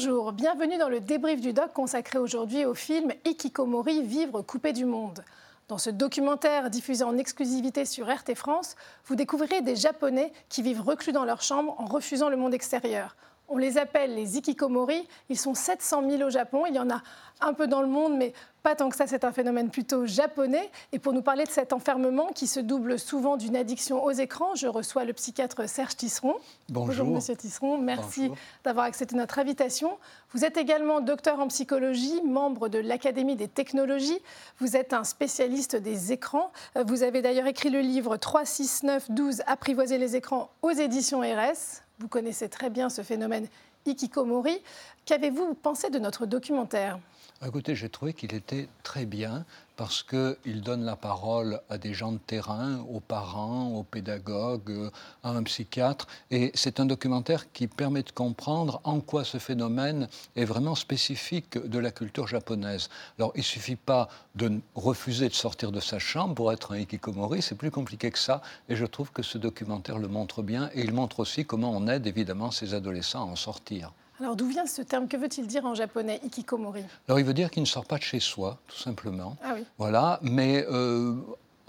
Bonjour, bienvenue dans le débrief du doc consacré aujourd'hui au film Ikikomori, Vivre coupé du monde. Dans ce documentaire diffusé en exclusivité sur RT France, vous découvrirez des Japonais qui vivent reclus dans leur chambre en refusant le monde extérieur. On les appelle les ikikomori. Ils sont 700 000 au Japon. Il y en a un peu dans le monde, mais pas tant que ça. C'est un phénomène plutôt japonais. Et pour nous parler de cet enfermement qui se double souvent d'une addiction aux écrans, je reçois le psychiatre Serge Tisseron. Bonjour. Monsieur Tisseron. Merci d'avoir accepté notre invitation. Vous êtes également docteur en psychologie, membre de l'Académie des technologies. Vous êtes un spécialiste des écrans. Vous avez d'ailleurs écrit le livre 3, 6, 9, 12 Apprivoiser les écrans aux éditions RS. Vous connaissez très bien ce phénomène Ikikomori. Qu'avez-vous pensé de notre documentaire? Écoutez, j'ai trouvé qu'il était très bien parce qu'il donne la parole à des gens de terrain, aux parents, aux pédagogues, à un psychiatre. Et c'est un documentaire qui permet de comprendre en quoi ce phénomène est vraiment spécifique de la culture japonaise. Alors, il ne suffit pas de refuser de sortir de sa chambre pour être un hikikomori, c'est plus compliqué que ça. Et je trouve que ce documentaire le montre bien. Et il montre aussi comment on aide évidemment ces adolescents à en sortir. Alors d'où vient ce terme? Que veut-il dire en japonais, ikikomori? Alors il veut dire qu'il ne sort pas de chez soi, tout simplement. Ah oui. Voilà, mais euh,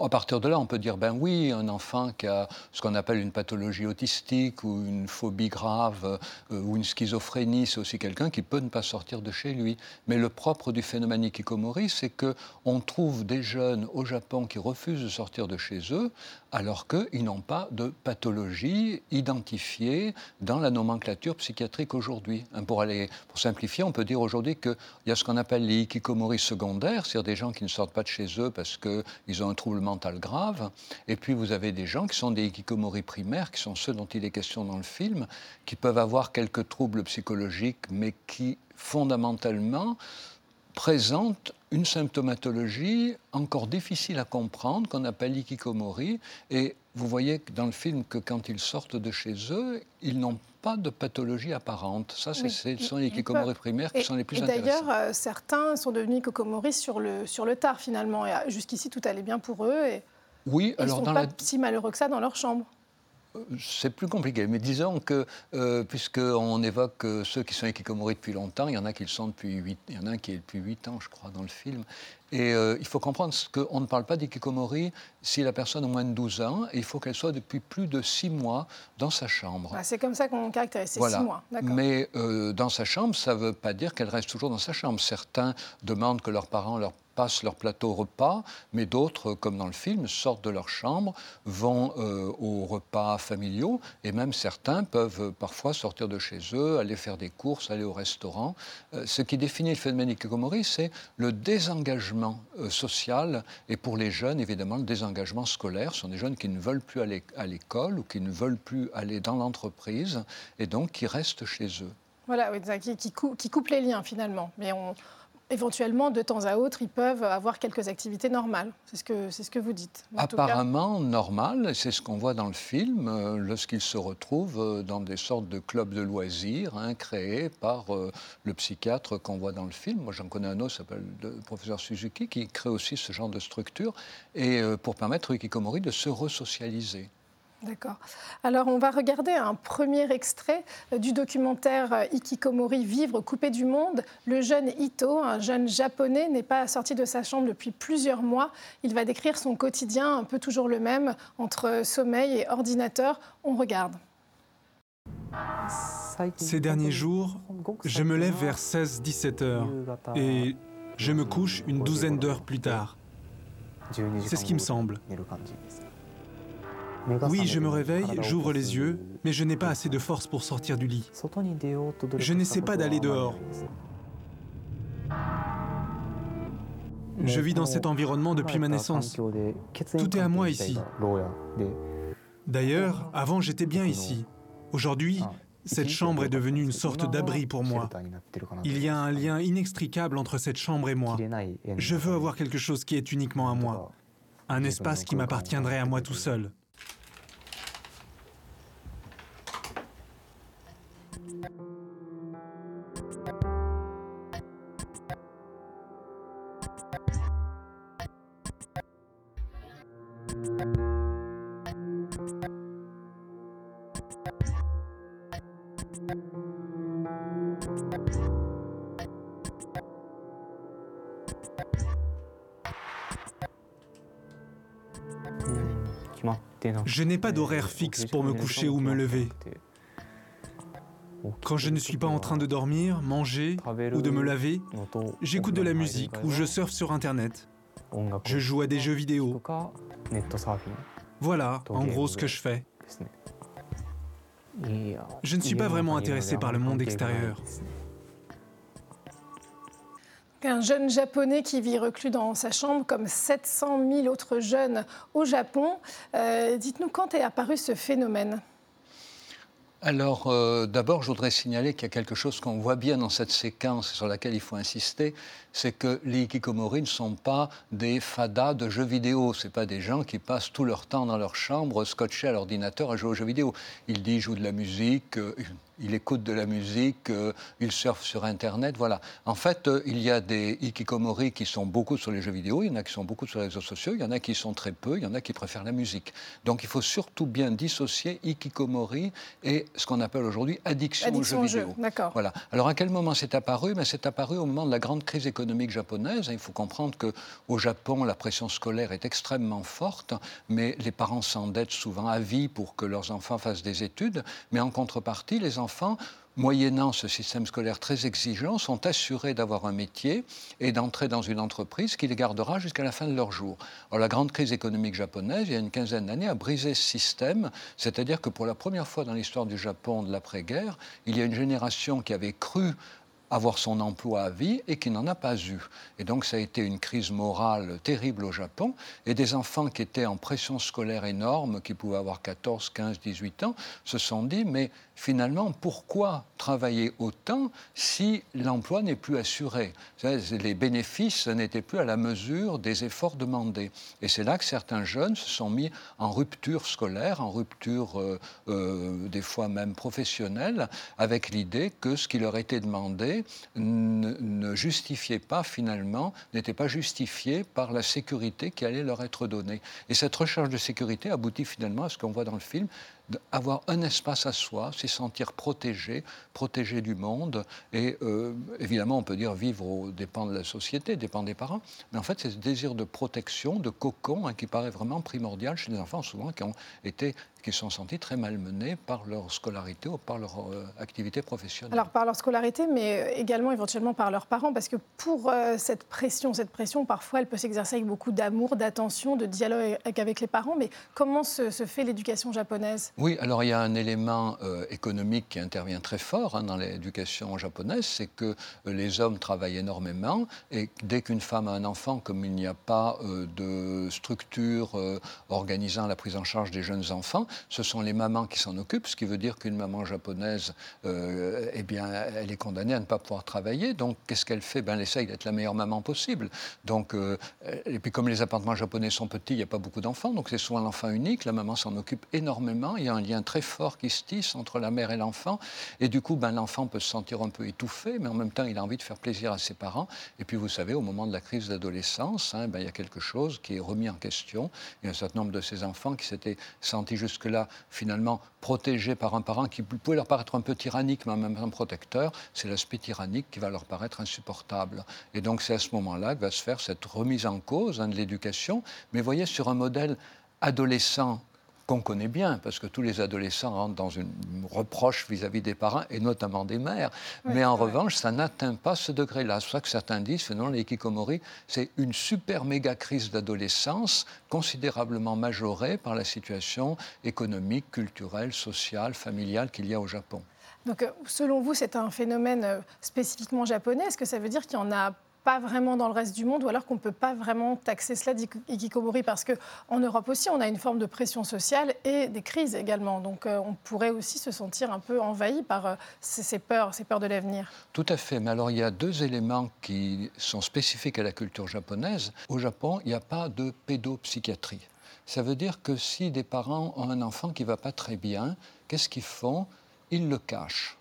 à partir de là, on peut dire, ben oui, un enfant qui a ce qu'on appelle une pathologie autistique ou une phobie grave euh, ou une schizophrénie, c'est aussi quelqu'un qui peut ne pas sortir de chez lui. Mais le propre du phénomène Ikikomori, c'est qu'on trouve des jeunes au Japon qui refusent de sortir de chez eux alors qu'ils n'ont pas de pathologie identifiée dans la nomenclature psychiatrique aujourd'hui. Hein, pour, pour simplifier, on peut dire aujourd'hui qu'il y a ce qu'on appelle les Ikikomori secondaires, c'est-à-dire des gens qui ne sortent pas de chez eux parce qu'ils ont un Et puis vous avez des gens qui sont des hikikomori primaires, qui sont ceux dont il est question dans le film, qui peuvent avoir quelques troubles psychologiques, mais qui fondamentalement présentent une symptomatologie encore difficile à comprendre, qu'on appelle l'ikikomori. Et vous voyez dans le film que quand ils sortent de chez eux, ils n'ont pas de pathologie apparente. Ça, ce sont les hikikomori primaires qui sont les plus et intéressants. D'ailleurs, euh, certains sont devenus hikikomori sur le, sur le tard, finalement. Et euh, jusqu'ici, tout allait bien pour eux. Et oui, ils alors sont dans pas la... si malheureux que ça dans leur chambre. C'est plus compliqué, mais disons que, euh, puisqu'on évoque euh, ceux qui sont hikikomori depuis longtemps, il y en a qui le sont depuis 8, il y en a un qui est depuis 8 ans, je crois, dans le film. Et euh, il faut comprendre qu'on ne parle pas d'ikikomori si la personne a moins de 12 ans, et il faut qu'elle soit depuis plus de 6 mois dans sa chambre. Ah, c'est comme ça qu'on caractérise, c'est 6 mois. Mais dans sa chambre, ça ne veut pas dire qu'elle reste toujours dans sa chambre. Certains demandent que leurs parents leur passent leur plateau repas, mais d'autres, comme dans le film, sortent de leur chambre, vont euh, aux repas familiaux, et même certains peuvent parfois sortir de chez eux, aller faire des courses, aller au restaurant. Euh, ce qui définit le phénomène Ikikomori, c'est le désengagement euh, social, et pour les jeunes, évidemment, le désengagement scolaire. Ce sont des jeunes qui ne veulent plus aller à l'école ou qui ne veulent plus aller dans l'entreprise, et donc qui restent chez eux. Voilà, qui, qui, qui coupent les liens finalement. Mais on, éventuellement, de temps à autre, ils peuvent avoir quelques activités normales. C'est ce que, c'est ce que vous dites. Apparemment normal, c'est ce qu'on voit dans le film, euh, lorsqu'ils se retrouvent euh, dans des sortes de clubs de loisirs hein, créés par euh, le psychiatre qu'on voit dans le film. Moi, j'en connais un autre, s'appelle le professeur Suzuki, qui crée aussi ce genre de structure, et pour permettre aux Ikikomori de se resocialiser. D'accord. Alors on va regarder un premier extrait euh, du documentaire euh, Ikikomori Vivre coupé du monde. Le jeune Ito, un jeune japonais, n'est pas sorti de sa chambre depuis plusieurs mois. Il va décrire son quotidien un peu toujours le même entre sommeil et ordinateur. On regarde. Ces derniers jours, je me lève vers 16-17 heures et je me couche une douzaine d'heures plus tard. C'est ce qui me semble. Oui, je me réveille, j'ouvre les yeux, mais je n'ai pas assez de force pour sortir du lit. Je n'essaie pas d'aller dehors. Je vis dans cet environnement depuis ma naissance. Tout est à moi ici. D'ailleurs, avant j'étais bien ici. Aujourd'hui, cette chambre est devenue une sorte d'abri pour moi. Il y a un lien inextricable entre cette chambre et moi. Je veux avoir quelque chose qui est uniquement à moi. Un espace qui m'appartiendrait à moi tout seul. Je n'ai pas d'horaire fixe pour me coucher ou me lever. Quand je ne suis pas en train de dormir, manger ou de me laver, j'écoute de la musique ou je surfe sur Internet. Je joue à des jeux vidéo voilà, en gros, ce que je fais. Je ne suis pas vraiment intéressé par le monde extérieur. Un jeune japonais qui vit reclus dans sa chambre comme 700 000 autres jeunes au Japon. Euh, dites-nous quand est apparu ce phénomène? Alors, euh, d'abord, je voudrais signaler qu'il y a quelque chose qu'on voit bien dans cette séquence sur laquelle il faut insister, c'est que les hikikomori ne sont pas des fadas de jeux vidéo. Ce pas des gens qui passent tout leur temps dans leur chambre, scotchés à l'ordinateur, à jouer aux jeux vidéo. Ils disent, jouent de la musique, euh, il écoute de la musique, euh, il surfe sur Internet, voilà. En fait, euh, il y a des hikikomori qui sont beaucoup sur les jeux vidéo, il y en a qui sont beaucoup sur les réseaux sociaux, il y en a qui sont très peu, il y en a qui préfèrent la musique. Donc il faut surtout bien dissocier hikikomori et ce qu'on appelle aujourd'hui addiction, aux jeux vidéo. D'accord. Voilà. Alors à quel moment c'est apparu? Mais c'est apparu au moment de la grande crise économique japonaise. Il faut comprendre que au Japon, la pression scolaire est extrêmement forte, mais les parents s'endettent souvent à vie pour que leurs enfants fassent des études. Mais en contrepartie, les enfants enfants, moyennant ce système scolaire très exigeant, sont assurés d'avoir un métier et d'entrer dans une entreprise qui les gardera jusqu'à la fin de leur jour. Alors, la grande crise économique japonaise, il y a une quinzaine d'années, a brisé ce système, c'est-à-dire que pour la première fois dans l'histoire du Japon de l'après-guerre, il y a une génération qui avait cru avoir son emploi à vie et qui n'en a pas eu. Et donc ça a été une crise morale terrible au Japon. Et des enfants qui étaient en pression scolaire énorme, qui pouvaient avoir 14, 15, 18 ans, se sont dit, mais finalement, pourquoi travailler autant si l'emploi n'est plus assuré? Les bénéfices n'étaient plus à la mesure des efforts demandés. Et c'est là que certains jeunes se sont mis en rupture scolaire, en rupture euh, euh, des fois même professionnelle, avec l'idée que ce qui leur était demandé ne, justifiait pas finalement, n'était pas justifié par la sécurité qui allait leur être donnée. Et cette recherche de sécurité aboutit finalement à ce qu'on voit dans le film, avoir un espace à soi, sentir protégé, protégé du monde. Et euh, évidemment, on peut dire vivre aux dépens de la société, dépend des parents. Mais en fait, c'est ce désir de protection, de cocon, hein, qui paraît vraiment primordial chez les enfants, souvent qui ont été qui sont sentis très malmenés par leur scolarité ou par leur euh, activité professionnelle. Alors par leur scolarité, mais euh, également éventuellement par leurs parents, parce que pour cette pression, cette pression, parfois, elle peut s'exercer avec beaucoup d'amour, d'attention, de dialogue avec les parents. Mais comment se fait l'éducation japonaise? Oui, alors il y a un élément euh, économique qui intervient très fort hein, dans l'éducation japonaise, c'est que euh, les hommes travaillent énormément et dès qu'une femme a un enfant, comme il n'y a pas euh, de structure organisant la prise en charge des jeunes enfants, ce sont les mamans qui s'en occupent, ce qui veut dire qu'une maman japonaise, eh bien, elle est condamnée à ne pas pouvoir travailler. Donc qu'est-ce qu'elle fait? Ben, Elle essaye d'être la meilleure maman possible. Donc, et puis comme les appartements japonais sont petits, il n'y a pas beaucoup d'enfants, donc c'est souvent l'enfant unique, la maman s'en occupe énormément un lien très fort qui se tisse entre la mère et l'enfant. Et du coup, ben, l'enfant peut se sentir un peu étouffé, mais en même temps, il a envie de faire plaisir à ses parents. Et puis, vous savez, au moment de la crise d'adolescence, hein, ben, il y a quelque chose qui est remis en question. Il y a un certain nombre de ces enfants qui s'étaient sentis jusque-là, finalement, protégés par un parent qui pouvait leur paraître un peu tyrannique, mais en même temps protecteur. C'est l'aspect tyrannique qui va leur paraître insupportable. Et donc, c'est à ce moment-là que va se faire cette remise en cause hein, de l'éducation. Mais voyez, sur un modèle adolescent qu'on connaît bien, parce que tous les adolescents rentrent dans une reproche vis-à-vis des parents, et notamment des mères. Mais en revanche, ça n'atteint pas ce degré-là. C'est pour ça que certains disent, finalement, les Kikomori, c'est une super méga crise d'adolescence, considérablement majorée par la situation économique, culturelle, sociale, familiale qu'il y a au Japon. Donc, euh, selon vous, c'est un phénomène euh, spécifiquement japonais? Est-ce que ça veut dire qu'il y en a pas vraiment dans le reste du monde, ou alors qu'on ne peut pas vraiment taxer cela d'ikikomori, parce qu'en Europe aussi, on a une forme de pression sociale et des crises également. Donc euh, on pourrait aussi se sentir un peu envahi par euh, ces, peurs, ces peurs de l'avenir. Tout à fait, mais alors il y a deux éléments qui sont spécifiques à la culture japonaise. Au Japon, il n'y a pas de pédopsychiatrie. Ça veut dire que si des parents ont un enfant qui ne va pas très bien, qu'est-ce qu'ils font? Ils le cachent.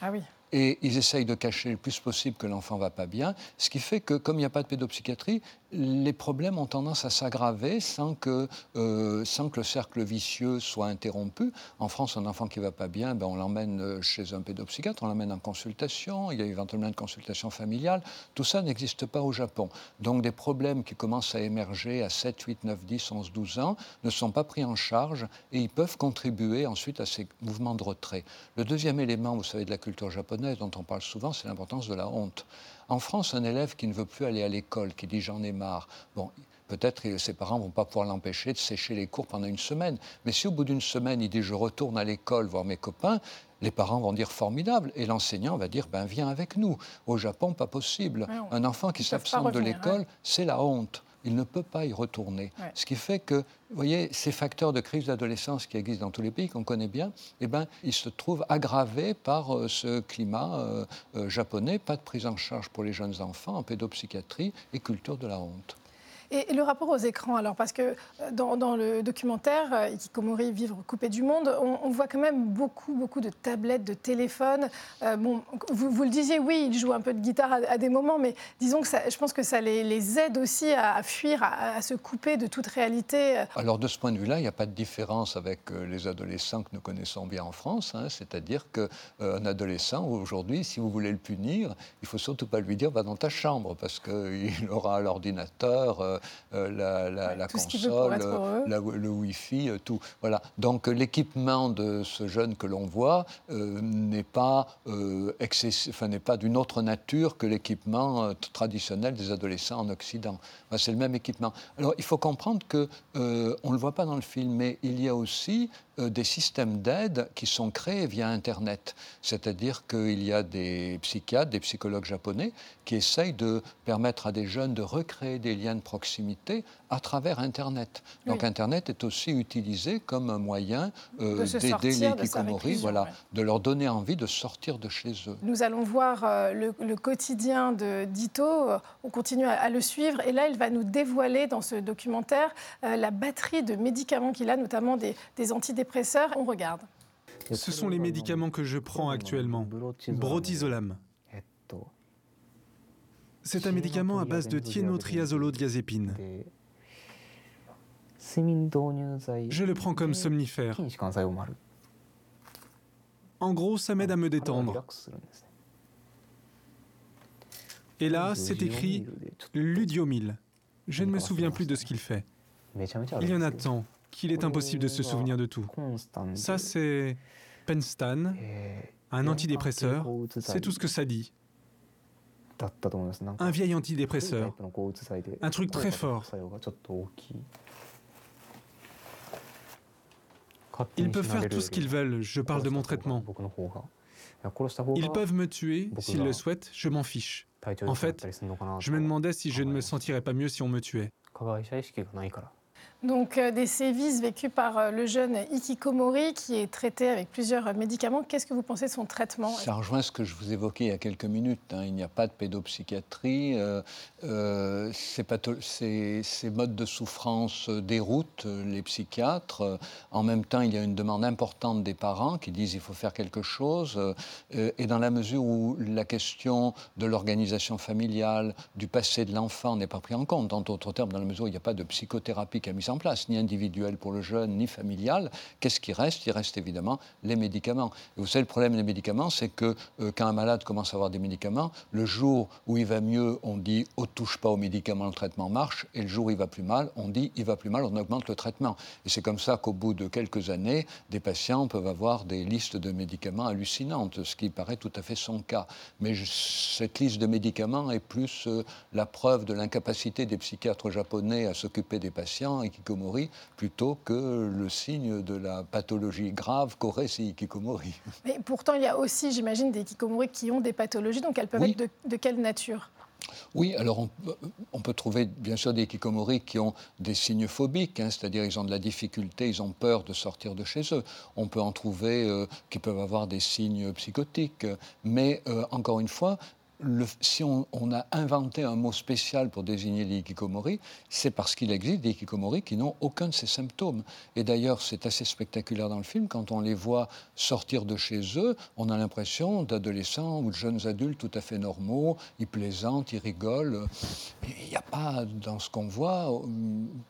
Ah oui. Et ils essayent de cacher le plus possible que l'enfant va pas bien, ce qui fait que comme il n'y a pas de pédopsychiatrie, les problèmes ont tendance à s'aggraver sans que, euh, sans que le cercle vicieux soit interrompu. En France, un enfant qui va pas bien, ben, on l'emmène euh, chez un pédopsychiatre, on l'emmène en consultation, il y a éventuellement une consultation familiale. Tout ça n'existe pas au Japon. Donc des problèmes qui commencent à émerger à 7, 8, 9, 10, 11, 12 ans ne sont pas pris en charge et ils peuvent contribuer ensuite à ces mouvements de retrait. Le deuxième élément, vous savez, de la culture japonaise dont on parle souvent, c'est l'importance de la honte. En France, un élève qui ne veut plus aller à l'école, qui dit j'en ai marre, bon, peut-être que ses parents vont pas pouvoir l'empêcher de sécher les cours pendant une semaine. Mais si au bout d'une semaine, il dit je retourne à l'école voir mes copains, les parents vont dire formidable et l'enseignant va dire ben viens avec nous. Au Japon, pas possible. un enfant qui s'absente de l'école, c'est la honte il ne peut pas y retourner. Ce qui fait que, vous voyez, ces facteurs de crise d'adolescence qui existent dans tous les pays, qu'on connaît bien, eh ben, ils se trouvent aggravés par euh, ce climat euh, euh, japonais, pas de prise en charge pour les jeunes enfants en pédopsychiatrie et culture de la honte. Et le rapport aux écrans, alors, parce que euh, dans, le documentaire euh, Ikikomori, Vivre coupé du monde, on, voit quand même beaucoup, beaucoup de tablettes, de téléphones. Euh, bon, vous, le disiez, oui, ils jouent un peu de guitare à, des moments, mais disons que je pense que ça les, aide aussi à, fuir, à, se couper de toute réalité. Alors, de ce point de vue-là, il n'y a pas de différence avec les adolescents que nous connaissons bien en France. Hein. C'est-à-dire qu'un adolescent, aujourd'hui, si vous voulez le punir, il faut surtout pas lui dire va dans ta chambre, parce qu'il aura l'ordinateur la, console, euh, le Wi-Fi, euh, tout. Voilà. Donc l'équipement de ce jeune que l'on voit n'est pas, enfin, n'est pas d'une autre nature que l'équipement traditionnel des adolescents en Occident. c'est le même équipement. Alors il faut comprendre que on le voit pas dans le film, mais il y a aussi des systèmes d'aide qui sont créés via Internet. C'est-à-dire qu'il y a des psychiatres, des psychologues japonais qui essayent de permettre à des jeunes de recréer des liens de proximité à travers Internet. Donc Internet est aussi utilisé comme un moyen euh, d'aider les Kikomori, voilà, de leur donner envie de sortir de chez eux. Nous allons voir euh, le, quotidien de Dito, on continue à, le suivre, et là il va nous dévoiler dans ce documentaire euh, la batterie de médicaments qu'il a, notamment des, des antidépresseurs. Ce sont les médicaments que je prends actuellement. Brotizolam. C'est un médicament à base de thiénotriazolodiazépine. Je le prends comme somnifère. En gros, ça m'aide à me détendre. Et là, c'est écrit Ludiomil. Je ne me souviens plus de ce qu'il fait. Il y en a tant qu'il est impossible de se souvenir de tout. Ça, c'est Penstan, un antidépresseur. C'est tout ce que ça dit. Un vieil antidépresseur. Un truc très fort. Ils peuvent faire tout ce qu'ils veulent, je parle de mon traitement. Ils peuvent me tuer s'ils le souhaitent, je m'en fiche. En fait, je me demandais si je ne me sentirais pas mieux si on me tuait. Donc euh, des sévices vécus par euh, le jeune Ikikomori qui est traité avec plusieurs médicaments. Qu'est-ce que vous pensez de son traitement? Ça rejoint ce que je vous évoquais il y a quelques minutes. Hein. Il n'y a pas de pédopsychiatrie. Euh, ces, ces, modes de souffrance déroutent les psychiatres. En même temps, il y a une demande importante des parents qui disent il faut faire quelque chose. et dans la mesure où la question de l'organisation familiale, du passé de l'enfant n'est pas prise en compte, en d'autres termes, dans la mesure où il n'y a pas de psychothérapie qui a mis en place, ni individuel pour le jeune, ni familial, qu'est-ce qui reste? Il reste évidemment les médicaments. Vous savez, le problème des médicaments, c'est que euh, quand un malade commence à avoir des médicaments, le jour où il va mieux, on dit « on touche pas aux médicaments, le traitement marche », et le jour où il va plus mal, on dit « il va plus mal, on augmente le traitement ». Et c'est comme ça qu'au bout de quelques années, des patients peuvent avoir des listes de médicaments hallucinantes, ce qui paraît tout à fait son cas. Mais cette liste de médicaments est plus euh, la preuve de l'incapacité des psychiatres japonais à s'occuper des patients et Ikikomori plutôt que le signe de la pathologie grave qu'aurait ces Ikikomori. Mais pourtant, il y a aussi, j'imagine, des Ikikomori qui ont des pathologies, donc elles peuvent être de, quelle nature? Oui, alors on, peut trouver bien sûr des Ikikomori qui ont des signes phobiques, hein, c'est-à-dire ils ont de la difficulté, ils ont peur de sortir de chez eux. On peut en trouver euh, qui peuvent avoir des signes psychotiques, mais euh, encore une fois, si on, a inventé un mot spécial pour désigner les hikikomori, c'est parce qu'il existe des hikikomori qui n'ont aucun de ces symptômes. Et d'ailleurs, c'est assez spectaculaire dans le film, quand on les voit sortir de chez eux, on a l'impression d'adolescents ou de jeunes adultes tout à fait normaux, ils plaisantent, ils rigolent. Il n'y a pas dans ce qu'on voit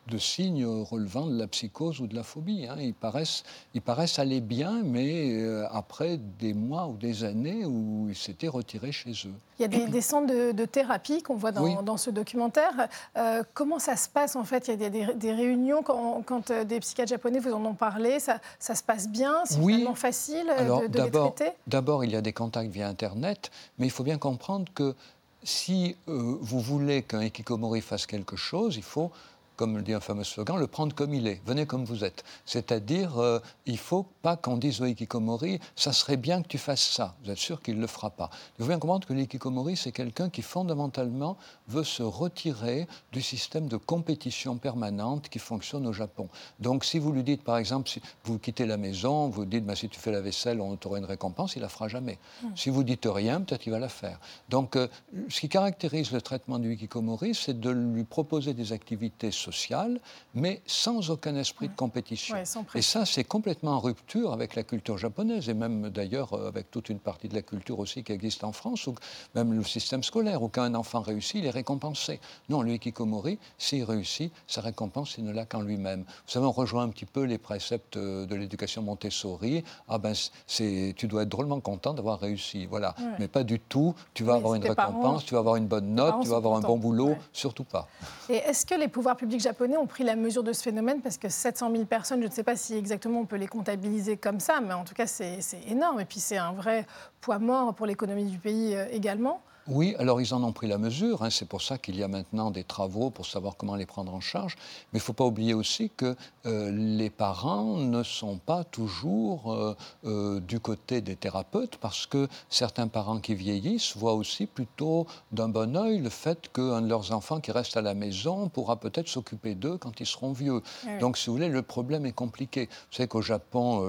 de signes relevant de la psychose ou de la phobie. Hein. Ils, paraissent, ils paraissent aller bien, mais euh, après des mois ou des années où ils s'étaient retirés chez eux. Il y a des, centres de, thérapie qu'on voit dans, ce documentaire. Euh, comment ça se passe en fait? Il y a des, réunions quand, euh, des psychiatres japonais vous en ont parlé. Ça, se passe bien? C'est vraiment facile de, de les traiter? D'abord, il y a des contacts via Internet, mais il faut bien comprendre que si vous voulez qu'un Ikikomori fasse quelque chose, il faut comme le dit un fameux slogan, le prendre comme il est, venez comme vous êtes. C'est-à-dire, euh, il ne faut pas qu'on dise au Ikikomori, ça serait bien que tu fasses ça. Vous êtes sûr qu'il ne le fera pas. Il faut bien comprendre que l'ikikomori, c'est quelqu'un qui fondamentalement veut se retirer du système de compétition permanente qui fonctionne au Japon. Donc si vous lui dites, par exemple, si vous quittez la maison, vous dites, bah, si tu fais la vaisselle, on t'aura une récompense, il la fera jamais. Hmm. Si vous dites rien, peut-être qu'il va la faire. Donc euh, ce qui caractérise le traitement du Ikikomori, c'est de lui proposer des activités social, mais sans aucun esprit de compétition. et ça, c'est complètement en rupture avec la culture japonaise, et même d'ailleurs euh, avec toute une partie de la culture aussi qui existe en France, ou même le système scolaire, où quand un enfant réussit, il est récompensé. Non, le Hikikomori, s'il réussit, sa récompense, il ne l'a qu'en lui-même. Vous savez, on rejoint un petit peu les préceptes euh, de l'éducation Montessori. Ah ben, c'est, tu dois être drôlement content d'avoir réussi. Voilà. Mais pas du tout, tu vas avoir une récompense, tu vas avoir une bonne note, tu vas avoir un bon boulot, surtout pas. Et est-ce que les pouvoirs publics japonais ont pris la mesure de ce phénomène parce que 700 000 personnes, je ne sais pas si exactement on peut les comptabiliser comme ça, mais en tout cas c'est énorme. Et puis c'est un vrai poids mort pour l'économie du pays euh, également. Oui, alors ils en ont pris la mesure. Hein. C'est pour ça qu'il y a maintenant des travaux pour savoir comment les prendre en charge. Mais il ne faut pas oublier aussi que euh, les parents ne sont pas toujours euh, euh, du côté des thérapeutes parce que certains parents qui vieillissent voient aussi plutôt d'un bon oeil le fait qu'un de leurs enfants qui reste à la maison pourra peut-être s'occuper d'eux quand ils seront vieux. Donc, si vous voulez, le problème est compliqué. Vous savez qu'au Japon,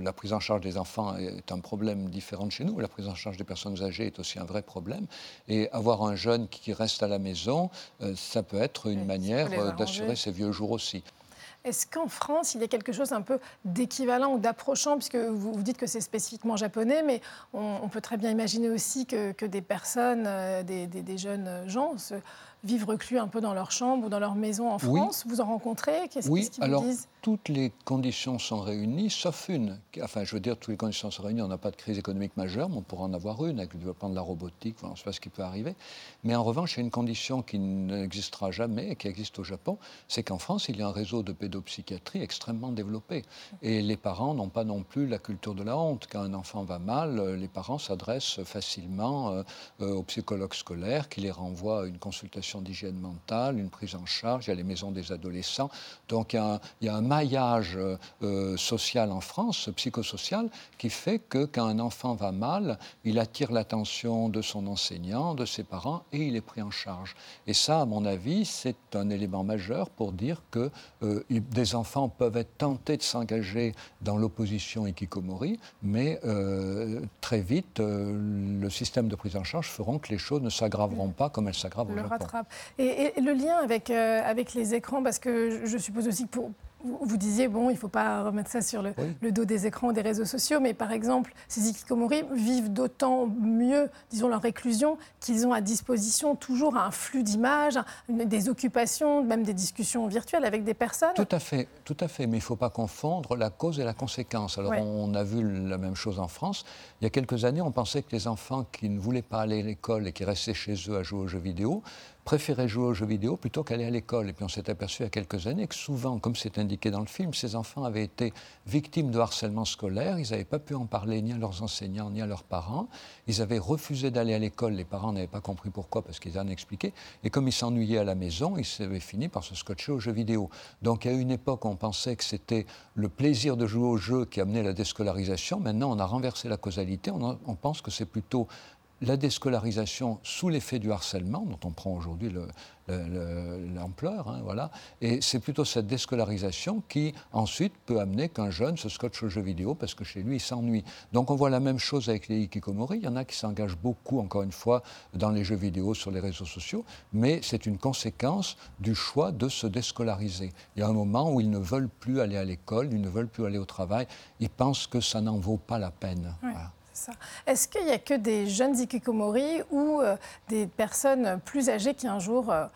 la prise en charge des enfants est un problème différent de chez nous. La prise en charge des personnes âgées est aussi un vrai problème. Et avoir un jeune qui reste à la maison, euh, ça peut être une manière euh, d'assurer ses vieux jours aussi. Est-ce qu'en France, il y a quelque chose un peu d'équivalent ou d'approchant, puisque vous, vous, dites que c'est spécifiquement japonais, mais on, peut très bien imaginer aussi que, des personnes, euh, des, des, jeunes gens, se, vivent reclus un peu dans leur chambre ou dans leur maison en France. Vous en rencontrez? Qu'est-ce oui, qu'ils vous disent? toutes les conditions sont réunies, sauf une. Enfin, je veux dire, toutes les conditions sont réunies. On n'a pas de crise économique majeure, mais on pourra en avoir une avec le développement de la robotique. Voilà, on ne sait pas ce qui peut arriver. Mais en revanche, il y a une condition qui n'existera jamais et qui existe au Japon, c'est qu'en France, il y a un réseau de pédopsychiatrie extrêmement développé. Et les parents n'ont pas non plus la culture de la honte. Quand un enfant va mal, les parents s'adressent facilement euh, euh, aux psychologues scolaires qui les renvoient à une consultation d'hygiène mentale, une prise en charge. Il y a les maisons des adolescents. Donc, il y a un, il y a un maillage euh, social en France, psychosocial, qui fait que quand un enfant va mal, il attire l'attention de son enseignant, de ses parents, et il est pris en charge. Et ça, à mon avis, c'est un élément majeur pour dire que euh, des enfants peuvent être tentés de s'engager dans l'opposition Ikikomori, mais euh, très vite, le système de prise en charge feront que les choses ne s'aggraveront pas comme elles s'aggravent au Et, et, le lien avec, avec les écrans, parce que je suppose aussi que pour, vous disiez, bon, il ne faut pas remettre ça sur le, dos des écrans, des réseaux sociaux, mais par exemple, ces Ikikomori vivent d'autant mieux, disons, leur réclusion, qu'ils ont à disposition toujours un flux d'images, des occupations, même des discussions virtuelles avec des personnes. Tout à fait, tout à fait, mais il ne faut pas confondre la cause et la conséquence. Alors, on a vu la même chose en France. Il y a quelques années, on pensait que les enfants qui ne voulaient pas aller à l'école et qui restaient chez eux à jouer aux jeux vidéo préféraient jouer aux jeux vidéo plutôt qu'aller à l'école. Et puis on s'est aperçu il y a quelques années que souvent, comme c'est indiqué dans le film, ces enfants avaient été victimes de harcèlement scolaire. Ils n'avaient pas pu en parler ni à leurs enseignants ni à leurs parents. Ils avaient refusé d'aller à l'école. Les parents n'avaient pas compris pourquoi parce qu'ils en expliqué. Et comme ils s'ennuyaient à la maison, ils avaient fini par se scotcher aux jeux vidéo. Donc à une époque, on pensait que c'était le plaisir de jouer aux jeux qui amenait la déscolarisation. Maintenant, on a renversé la causalité. On, on pense que c'est plutôt la déscolarisation sous l'effet du harcèlement, dont on prend aujourd'hui l'ampleur, hein, voilà, et c'est plutôt cette déscolarisation qui ensuite peut amener qu'un jeune se scotche aux jeux vidéo parce que chez lui il s'ennuie. Donc on voit la même chose avec les hikikomori. Il y en a qui s'engagent beaucoup, encore une fois, dans les jeux vidéo sur les réseaux sociaux, mais c'est une conséquence du choix de se déscolariser. Il y a un moment où ils ne veulent plus aller à l'école, ils ne veulent plus aller au travail, ils pensent que ça n'en vaut pas la peine. Est-ce qu'il n'y a que des jeunes hikikomori ou euh, des personnes plus âgées qui un jour euh,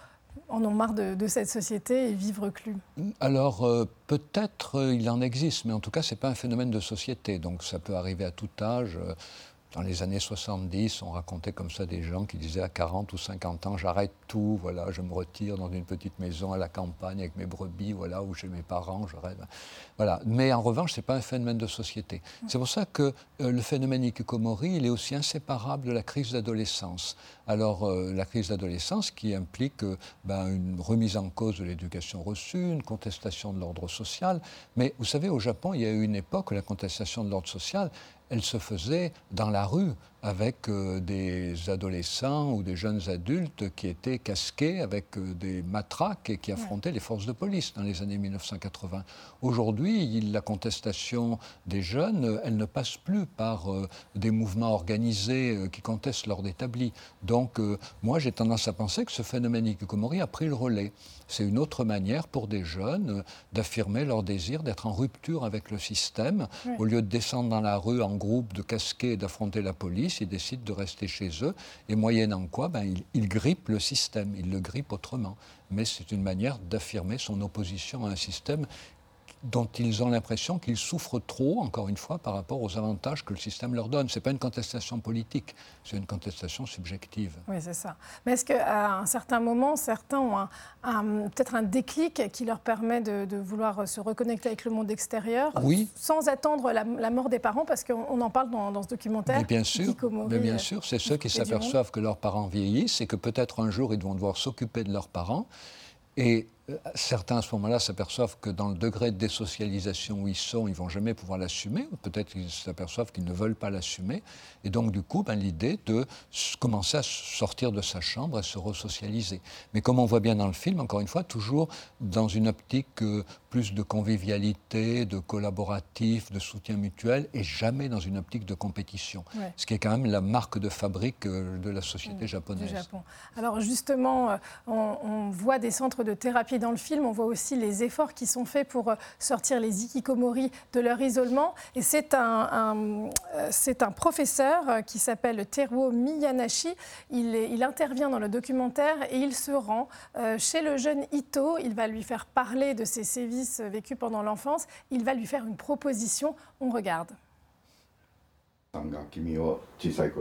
en ont marre de, cette société et vivent reclus Alors, euh, peut-être il en existe, mais en tout cas, ce n'est pas un phénomène de société. Donc, ça peut arriver à tout âge. Dans les années 70, on racontait comme ça des gens qui disaient à 40 ou 50 ans, j'arrête tout, voilà, je me retire dans une petite maison à la campagne avec mes brebis, voilà, où j'ai mes parents, je rêve. Voilà. Mais en revanche, ce n'est pas un phénomène de société. C'est pour ça que euh, le phénomène Ikikomori, il est aussi inséparable de la crise d'adolescence. Alors, euh, la crise d'adolescence qui implique euh, ben, une remise en cause de l'éducation reçue, une contestation de l'ordre social. Mais vous savez, au Japon, il y a eu une époque où la contestation de l'ordre social, elle se faisait dans la rue avec euh, des adolescents ou des jeunes adultes qui étaient casqués avec euh, des matraques et qui affrontaient les forces de police dans les années 1980. Aujourd'hui, la contestation des jeunes, elle ne passe plus par euh, des mouvements organisés qui contestent l'ordre établi. Donc, moi, j'ai tendance à penser que ce phénomène Ikikomori a pris le relais. C'est une autre manière pour des jeunes d'affirmer leur désir d'être en rupture avec le système. Au lieu de descendre dans la rue en groupe, de casquer et d'affronter la police, ils décident de rester chez eux, et moyennant quoi, ben, ils, ils grippent le système, ils le grippent autrement. Mais c'est une manière d'affirmer son opposition à un système dont ils ont l'impression qu'ils souffrent trop, encore une fois, par rapport aux avantages que le système leur donne. Ce n'est pas une contestation politique, c'est une contestation subjective. Oui, c'est ça. Mais est-ce qu'à un certain moment, certains ont peut-être un déclic qui leur permet de, vouloir se reconnecter avec le monde extérieur oui. sans attendre la, mort des parents? Parce qu'on en parle dans, ce documentaire. Mais bien sûr, mais bien sûr c'est ceux qui s'aperçoivent que leurs parents vieillissent et que peut-être un jour ils vont devoir s'occuper de leurs parents. Et certains à ce moment-là s'aperçoivent que dans le degré de désocialisation où ils sont, ils vont jamais pouvoir l'assumer, ou peut-être qu'ils s'aperçoivent qu'ils ne veulent pas l'assumer. Et donc, du coup, ben, l'idée de commencer à sortir de sa chambre et se resocialiser. Mais comme on voit bien dans le film, encore une fois, toujours dans une optique euh, plus de convivialité, de collaboratif, de soutien mutuel, et jamais dans une optique de compétition. Ce qui est quand même la marque de fabrique euh, de la société japonaise. Japon. Alors, justement, on voit des centres de thérapie dans le film, on voit aussi les efforts qui sont faits pour euh, sortir les ikikomori de leur isolement. Et c'est un, euh, c'est un professeur euh, qui s'appelle Teruo Miyanashi. Il, il, intervient dans le documentaire et il se rend chez le jeune Ito. Il va lui faire parler de ses sévices vécus pendant l'enfance. Il va lui faire une proposition. On regarde.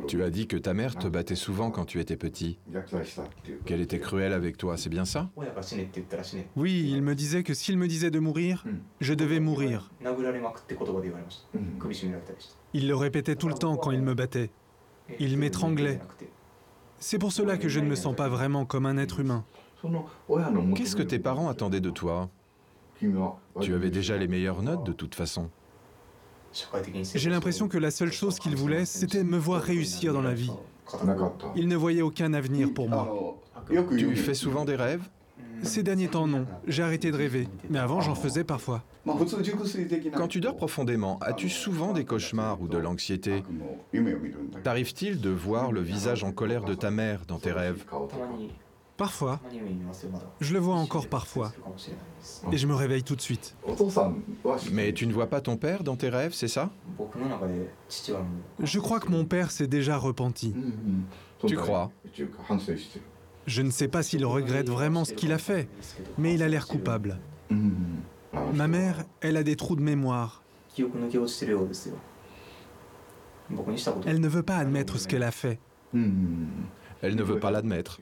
Tu as dit que ta mère te battait souvent quand tu étais petit. Qu'elle était cruelle avec toi, c'est bien ça Oui, il me disait que s'il me disait de mourir, je devais mourir. Il le répétait tout le temps quand il me battait. Il m'étranglait. C'est pour cela que je ne me sens pas vraiment comme un être humain. Qu'est-ce que tes parents attendaient de toi? Tu avais déjà les meilleures notes de toute façon. J'ai l'impression que la seule chose qu'il voulait, c'était me voir réussir dans la vie. Il ne voyait aucun avenir pour moi. Tu fais souvent des rêves Ces derniers temps, non. J'ai arrêté de rêver. Mais avant, j'en faisais parfois. Quand tu dors profondément, as-tu souvent des cauchemars ou de l'anxiété T'arrive-t-il de voir le visage en colère de ta mère dans tes rêves? Parfois. Je le vois encore parfois. Et je me réveille tout de suite. Mais tu ne vois pas ton père dans tes rêves, c'est ça? Je crois que mon père s'est déjà repenti. Tu crois? Je ne sais pas s'il regrette vraiment ce qu'il a fait, mais il a l'air coupable. Ma mère, elle a des trous de mémoire. Elle ne veut pas admettre ce qu'elle a fait. Elle ne veut pas l'admettre.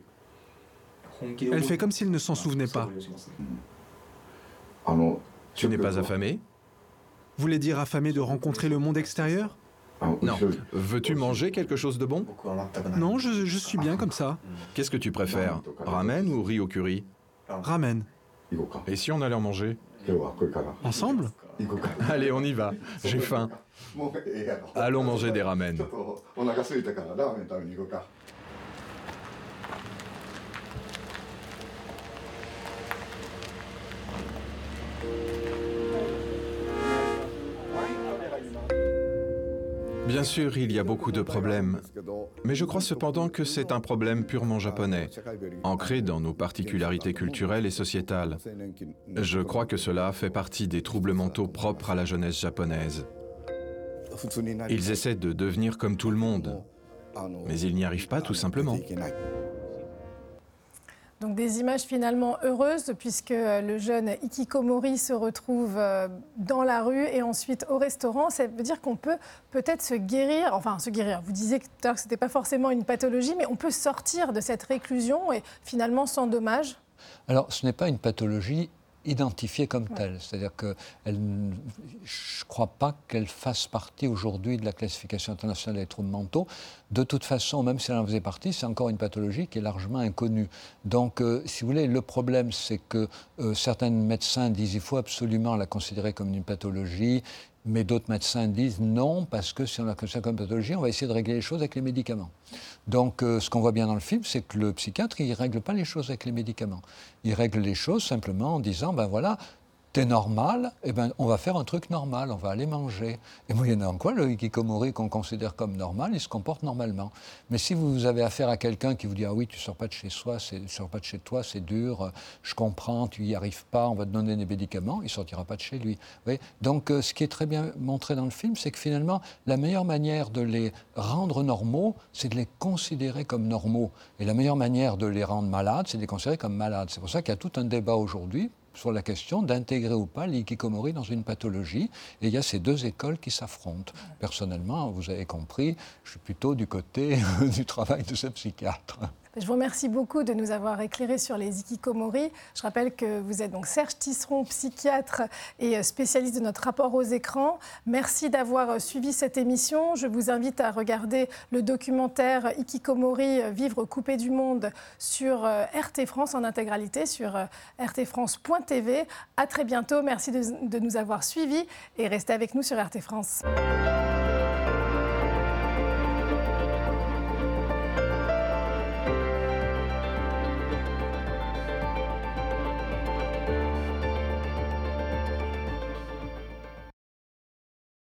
Elle fait comme s'il ne s'en souvenait pas. Tu n'es pas affamé Vous voulez dire affamé de rencontrer le monde extérieur Non. Veux-tu manger quelque chose de bon Non, je, suis bien comme ça. Qu'est-ce que tu préfères Ramen ou riz au curry Ramen. Et si on allait en manger Ensemble Allez, on y va. J'ai faim. Allons manger des ramen. Bien sûr, il y a beaucoup de problèmes, mais je crois cependant que c'est un problème purement japonais, ancré dans nos particularités culturelles et sociétales. Je crois que cela fait partie des troubles mentaux propres à la jeunesse japonaise. Ils essaient de devenir comme tout le monde, mais ils n'y arrivent pas tout simplement. Donc des images finalement heureuses puisque le jeune Ikikomori se retrouve euh, dans la rue et ensuite au restaurant. Ça veut dire qu'on peut peut-être se guérir, enfin se guérir. Vous disiez que ce n'était pas forcément une pathologie, mais on peut sortir de cette réclusion et finalement sans dommage alors, ce n'est pas une pathologie identifiée comme telle. C'est-à-dire que elle, je ne crois pas qu'elle fasse partie aujourd'hui de la classification internationale des troubles mentaux. De toute façon, même si elle en faisait partie, c'est encore une pathologie qui est largement inconnue. Donc, euh, si vous voulez, le problème, c'est que euh, certains médecins disent qu'il faut absolument la considérer comme une pathologie. Mais d'autres médecins disent non, parce que si on a ça comme pathologie, on va essayer de régler les choses avec les médicaments. Donc, euh, ce qu'on voit bien dans le film, c'est que le psychiatre, il ne règle pas les choses avec les médicaments. Il règle les choses simplement en disant, ben voilà, t'es normal, eh ben, on va faire un truc normal, on va aller manger. Et moyennant quoi, le hikikomori qu'on considère comme normal, il se comporte normalement. Mais si vous avez affaire à quelqu'un qui vous dit Ah oui, tu sors pas de chez soi, tu sors pas de chez toi, c'est dur, je comprends, tu y arrives pas, on va te donner des médicaments, il sortira pas de chez lui. Donc, euh, ce qui est très bien montré dans le film, c'est que finalement, la meilleure manière de les rendre normaux, c'est de les considérer comme normaux. Et la meilleure manière de les rendre malades, c'est de les considérer comme malades. C'est pour ça qu'il y a tout un débat aujourd'hui sur la question d'intégrer ou pas l'ikikomori dans une pathologie. Et il y a ces deux écoles qui s'affrontent. Personnellement, vous avez compris, je suis plutôt du côté du travail de ce psychiatre. Je vous remercie beaucoup de nous avoir éclairé sur les ikikomori. Je rappelle que vous êtes donc Serge Tisseron, psychiatre et spécialiste de notre rapport aux écrans. Merci d'avoir suivi cette émission. Je vous invite à regarder le documentaire Ikikomori, Vivre coupé du monde sur euh, RT France en intégralité, sur euh, rtfrance.tv. À très bientôt. Merci de nous avoir suivis et restez avec nous sur RT France.